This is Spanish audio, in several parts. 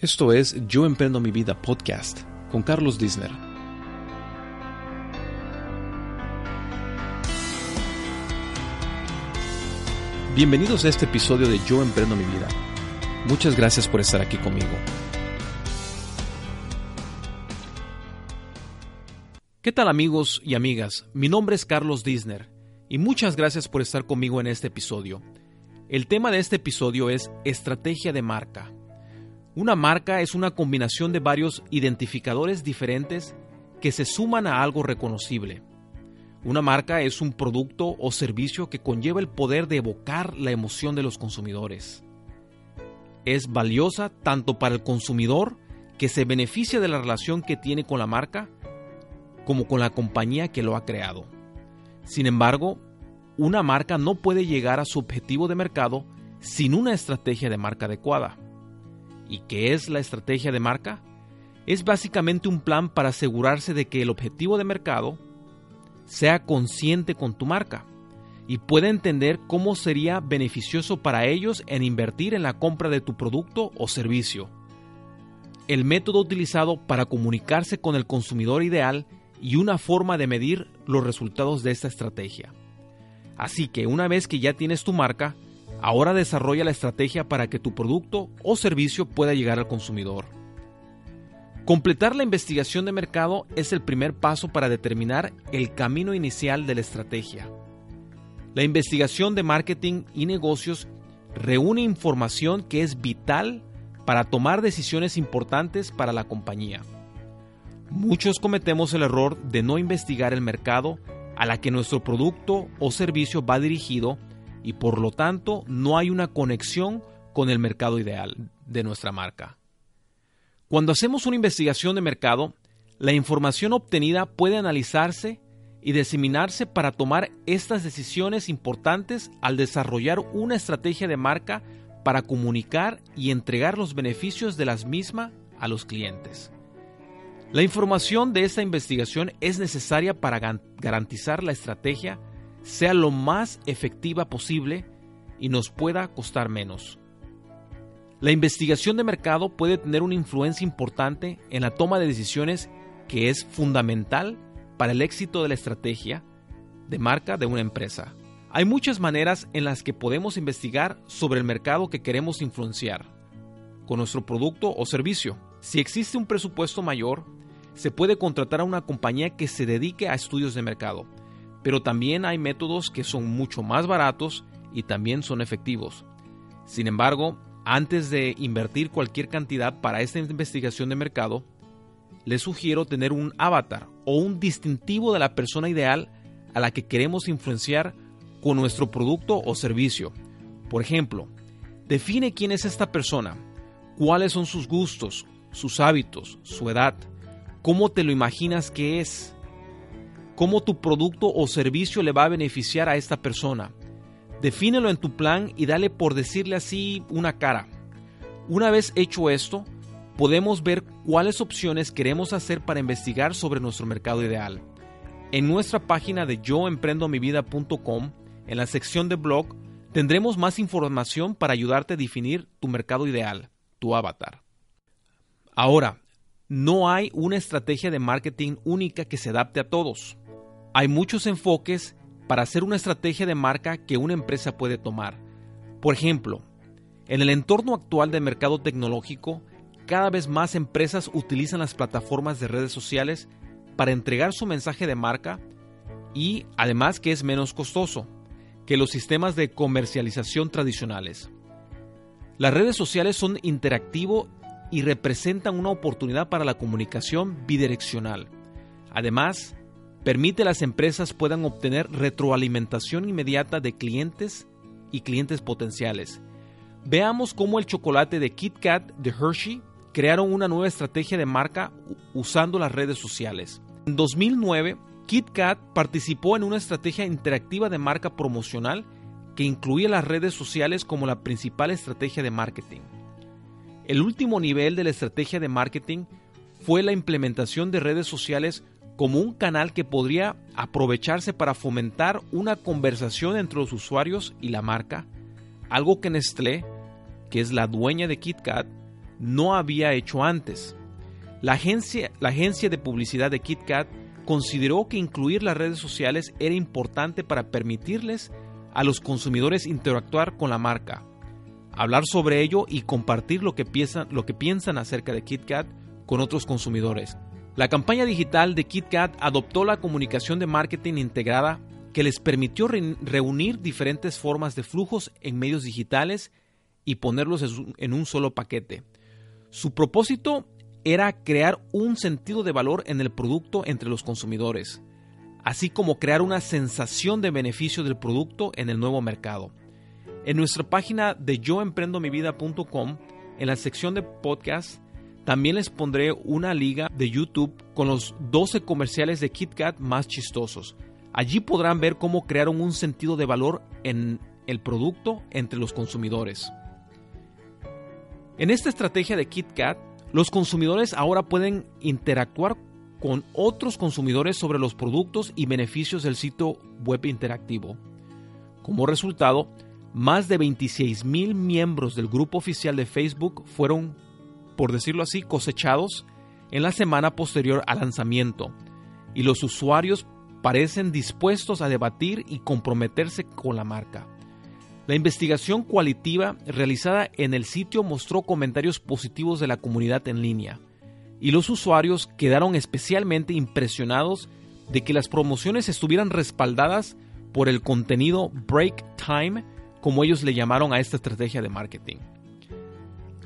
Esto es Yo Emprendo Mi Vida podcast con Carlos Disner. Bienvenidos a este episodio de Yo Emprendo Mi Vida. Muchas gracias por estar aquí conmigo. ¿Qué tal amigos y amigas? Mi nombre es Carlos Disner y muchas gracias por estar conmigo en este episodio. El tema de este episodio es estrategia de marca. Una marca es una combinación de varios identificadores diferentes que se suman a algo reconocible. Una marca es un producto o servicio que conlleva el poder de evocar la emoción de los consumidores. Es valiosa tanto para el consumidor, que se beneficia de la relación que tiene con la marca, como con la compañía que lo ha creado. Sin embargo, una marca no puede llegar a su objetivo de mercado sin una estrategia de marca adecuada. ¿Y qué es la estrategia de marca? Es básicamente un plan para asegurarse de que el objetivo de mercado sea consciente con tu marca y pueda entender cómo sería beneficioso para ellos en invertir en la compra de tu producto o servicio. El método utilizado para comunicarse con el consumidor ideal y una forma de medir los resultados de esta estrategia. Así que una vez que ya tienes tu marca, Ahora desarrolla la estrategia para que tu producto o servicio pueda llegar al consumidor. Completar la investigación de mercado es el primer paso para determinar el camino inicial de la estrategia. La investigación de marketing y negocios reúne información que es vital para tomar decisiones importantes para la compañía. Muchos cometemos el error de no investigar el mercado a la que nuestro producto o servicio va dirigido y por lo tanto no hay una conexión con el mercado ideal de nuestra marca. Cuando hacemos una investigación de mercado, la información obtenida puede analizarse y diseminarse para tomar estas decisiones importantes al desarrollar una estrategia de marca para comunicar y entregar los beneficios de las mismas a los clientes. La información de esta investigación es necesaria para garantizar la estrategia sea lo más efectiva posible y nos pueda costar menos. La investigación de mercado puede tener una influencia importante en la toma de decisiones que es fundamental para el éxito de la estrategia de marca de una empresa. Hay muchas maneras en las que podemos investigar sobre el mercado que queremos influenciar con nuestro producto o servicio. Si existe un presupuesto mayor, se puede contratar a una compañía que se dedique a estudios de mercado pero también hay métodos que son mucho más baratos y también son efectivos. Sin embargo, antes de invertir cualquier cantidad para esta investigación de mercado, les sugiero tener un avatar o un distintivo de la persona ideal a la que queremos influenciar con nuestro producto o servicio. Por ejemplo, define quién es esta persona, cuáles son sus gustos, sus hábitos, su edad, cómo te lo imaginas que es, cómo tu producto o servicio le va a beneficiar a esta persona. Defínelo en tu plan y dale por decirle así una cara. Una vez hecho esto, podemos ver cuáles opciones queremos hacer para investigar sobre nuestro mercado ideal. En nuestra página de yoemprendomivida.com, en la sección de blog, tendremos más información para ayudarte a definir tu mercado ideal, tu avatar. Ahora, no hay una estrategia de marketing única que se adapte a todos. Hay muchos enfoques para hacer una estrategia de marca que una empresa puede tomar. Por ejemplo, en el entorno actual del mercado tecnológico, cada vez más empresas utilizan las plataformas de redes sociales para entregar su mensaje de marca y además que es menos costoso que los sistemas de comercialización tradicionales. Las redes sociales son interactivo y representan una oportunidad para la comunicación bidireccional. Además, permite a las empresas puedan obtener retroalimentación inmediata de clientes y clientes potenciales. Veamos cómo el chocolate de Kit Kat de Hershey crearon una nueva estrategia de marca usando las redes sociales. En 2009, Kit Kat participó en una estrategia interactiva de marca promocional que incluía las redes sociales como la principal estrategia de marketing. El último nivel de la estrategia de marketing fue la implementación de redes sociales como un canal que podría aprovecharse para fomentar una conversación entre los usuarios y la marca, algo que Nestlé, que es la dueña de KitKat, no había hecho antes. La agencia, la agencia de publicidad de KitKat consideró que incluir las redes sociales era importante para permitirles a los consumidores interactuar con la marca, hablar sobre ello y compartir lo que piensan, lo que piensan acerca de KitKat con otros consumidores. La campaña digital de KitKat adoptó la comunicación de marketing integrada que les permitió reunir diferentes formas de flujos en medios digitales y ponerlos en un solo paquete. Su propósito era crear un sentido de valor en el producto entre los consumidores, así como crear una sensación de beneficio del producto en el nuevo mercado. En nuestra página de yoemprendomivida.com, en la sección de podcast, también les pondré una liga de YouTube con los 12 comerciales de KitKat más chistosos. Allí podrán ver cómo crearon un sentido de valor en el producto entre los consumidores. En esta estrategia de KitKat, los consumidores ahora pueden interactuar con otros consumidores sobre los productos y beneficios del sitio web interactivo. Como resultado, más de 26 mil miembros del grupo oficial de Facebook fueron, por decirlo así, cosechados en la semana posterior al lanzamiento, y los usuarios parecen dispuestos a debatir y comprometerse con la marca. La investigación cualitativa realizada en el sitio mostró comentarios positivos de la comunidad en línea, y los usuarios quedaron especialmente impresionados de que las promociones estuvieran respaldadas por el contenido break time, como ellos le llamaron a esta estrategia de marketing.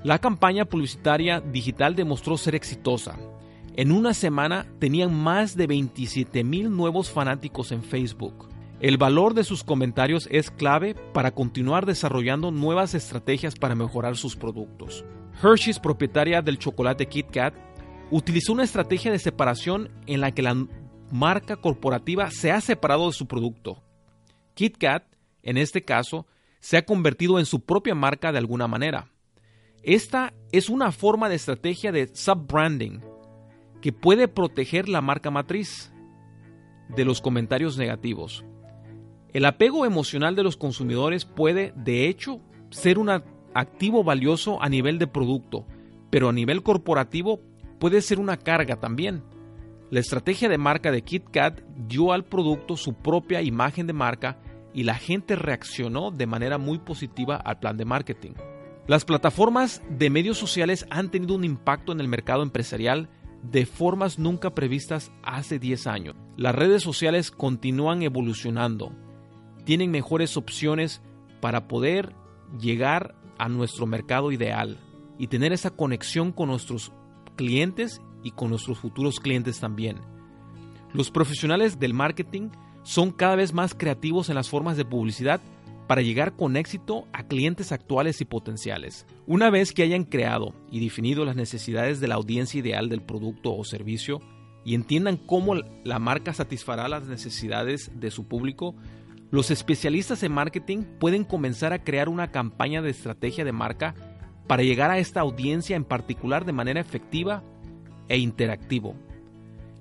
La campaña publicitaria digital demostró ser exitosa. En una semana tenían más de 27 mil nuevos fanáticos en Facebook. El valor de sus comentarios es clave para continuar desarrollando nuevas estrategias para mejorar sus productos. Hershey's, propietaria del chocolate Kit Kat, utilizó una estrategia de separación en la que la marca corporativa se ha separado de su producto. KitKat, en este caso, se ha convertido en su propia marca de alguna manera. Esta es una forma de estrategia de sub-branding que puede proteger la marca matriz de los comentarios negativos. El apego emocional de los consumidores puede, de hecho, ser un activo valioso a nivel de producto, pero a nivel corporativo puede ser una carga también. La estrategia de marca de KitKat dio al producto su propia imagen de marca y la gente reaccionó de manera muy positiva al plan de marketing. Las plataformas de medios sociales han tenido un impacto en el mercado empresarial de formas nunca previstas hace 10 años. Las redes sociales continúan evolucionando, tienen mejores opciones para poder llegar a nuestro mercado ideal y tener esa conexión con nuestros clientes y con nuestros futuros clientes también. Los profesionales del marketing son cada vez más creativos en las formas de publicidad para llegar con éxito a clientes actuales y potenciales. Una vez que hayan creado y definido las necesidades de la audiencia ideal del producto o servicio y entiendan cómo la marca satisfará las necesidades de su público, los especialistas en marketing pueden comenzar a crear una campaña de estrategia de marca para llegar a esta audiencia en particular de manera efectiva e interactivo.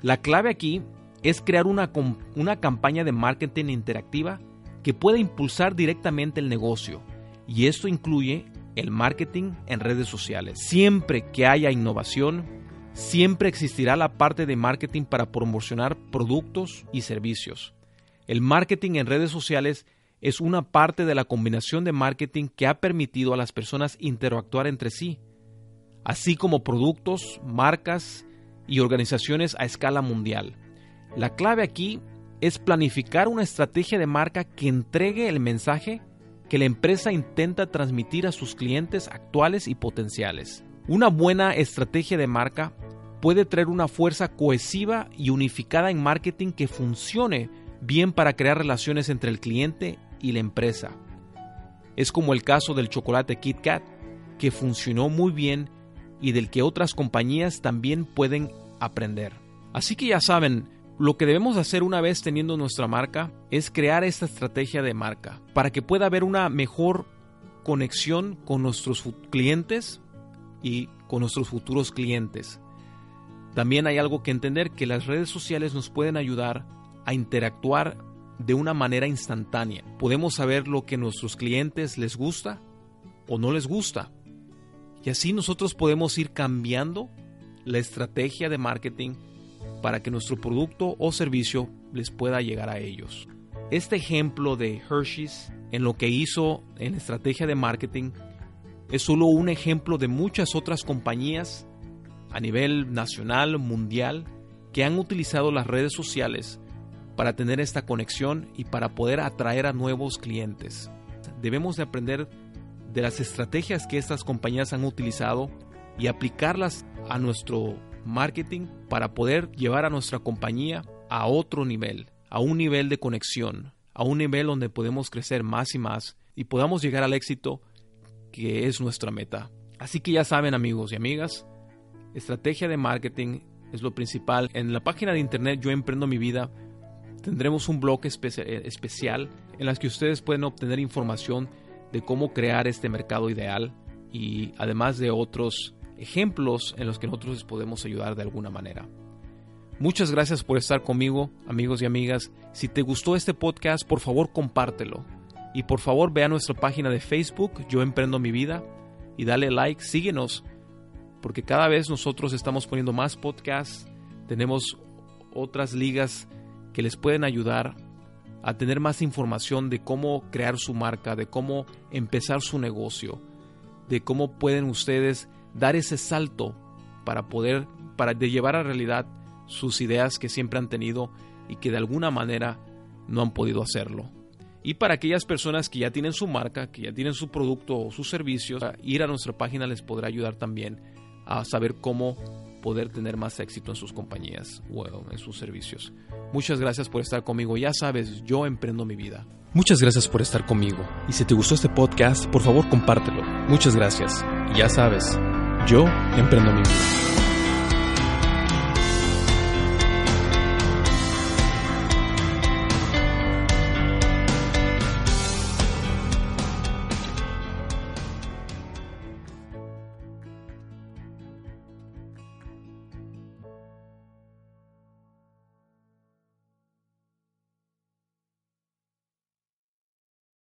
La clave aquí es crear una, una campaña de marketing interactiva que pueda impulsar directamente el negocio y esto incluye el marketing en redes sociales. Siempre que haya innovación, siempre existirá la parte de marketing para promocionar productos y servicios. El marketing en redes sociales es una parte de la combinación de marketing que ha permitido a las personas interactuar entre sí, así como productos, marcas y organizaciones a escala mundial. La clave aquí es planificar una estrategia de marca que entregue el mensaje que la empresa intenta transmitir a sus clientes actuales y potenciales. Una buena estrategia de marca puede traer una fuerza cohesiva y unificada en marketing que funcione bien para crear relaciones entre el cliente y la empresa. Es como el caso del chocolate Kit Kat, que funcionó muy bien y del que otras compañías también pueden aprender. Así que ya saben, lo que debemos hacer una vez teniendo nuestra marca es crear esta estrategia de marca para que pueda haber una mejor conexión con nuestros clientes y con nuestros futuros clientes. También hay algo que entender que las redes sociales nos pueden ayudar a interactuar de una manera instantánea. Podemos saber lo que a nuestros clientes les gusta o no les gusta. Y así nosotros podemos ir cambiando la estrategia de marketing para que nuestro producto o servicio les pueda llegar a ellos. Este ejemplo de Hershey's en lo que hizo en estrategia de marketing es solo un ejemplo de muchas otras compañías a nivel nacional, mundial, que han utilizado las redes sociales para tener esta conexión y para poder atraer a nuevos clientes. Debemos de aprender de las estrategias que estas compañías han utilizado y aplicarlas a nuestro marketing para poder llevar a nuestra compañía a otro nivel, a un nivel de conexión, a un nivel donde podemos crecer más y más y podamos llegar al éxito que es nuestra meta. Así que ya saben amigos y amigas, estrategia de marketing es lo principal. En la página de internet Yo Emprendo Mi Vida tendremos un blog eh, especial en las que ustedes pueden obtener información de cómo crear este mercado ideal y además de otros ejemplos en los que nosotros les podemos ayudar de alguna manera. Muchas gracias por estar conmigo, amigos y amigas. Si te gustó este podcast, por favor compártelo. Y por favor ve a nuestra página de Facebook, Yo Emprendo Mi Vida, y dale like, síguenos, porque cada vez nosotros estamos poniendo más podcasts, tenemos otras ligas que les pueden ayudar a tener más información de cómo crear su marca, de cómo empezar su negocio, de cómo pueden ustedes dar ese salto para poder, para de llevar a realidad sus ideas que siempre han tenido y que de alguna manera no han podido hacerlo. Y para aquellas personas que ya tienen su marca, que ya tienen su producto o sus servicios, ir a nuestra página les podrá ayudar también a saber cómo poder tener más éxito en sus compañías o en sus servicios. Muchas gracias por estar conmigo. Ya sabes, yo emprendo mi vida. Muchas gracias por estar conmigo. Y si te gustó este podcast, por favor compártelo. Muchas gracias. Y ya sabes, yo emprendo mi vida.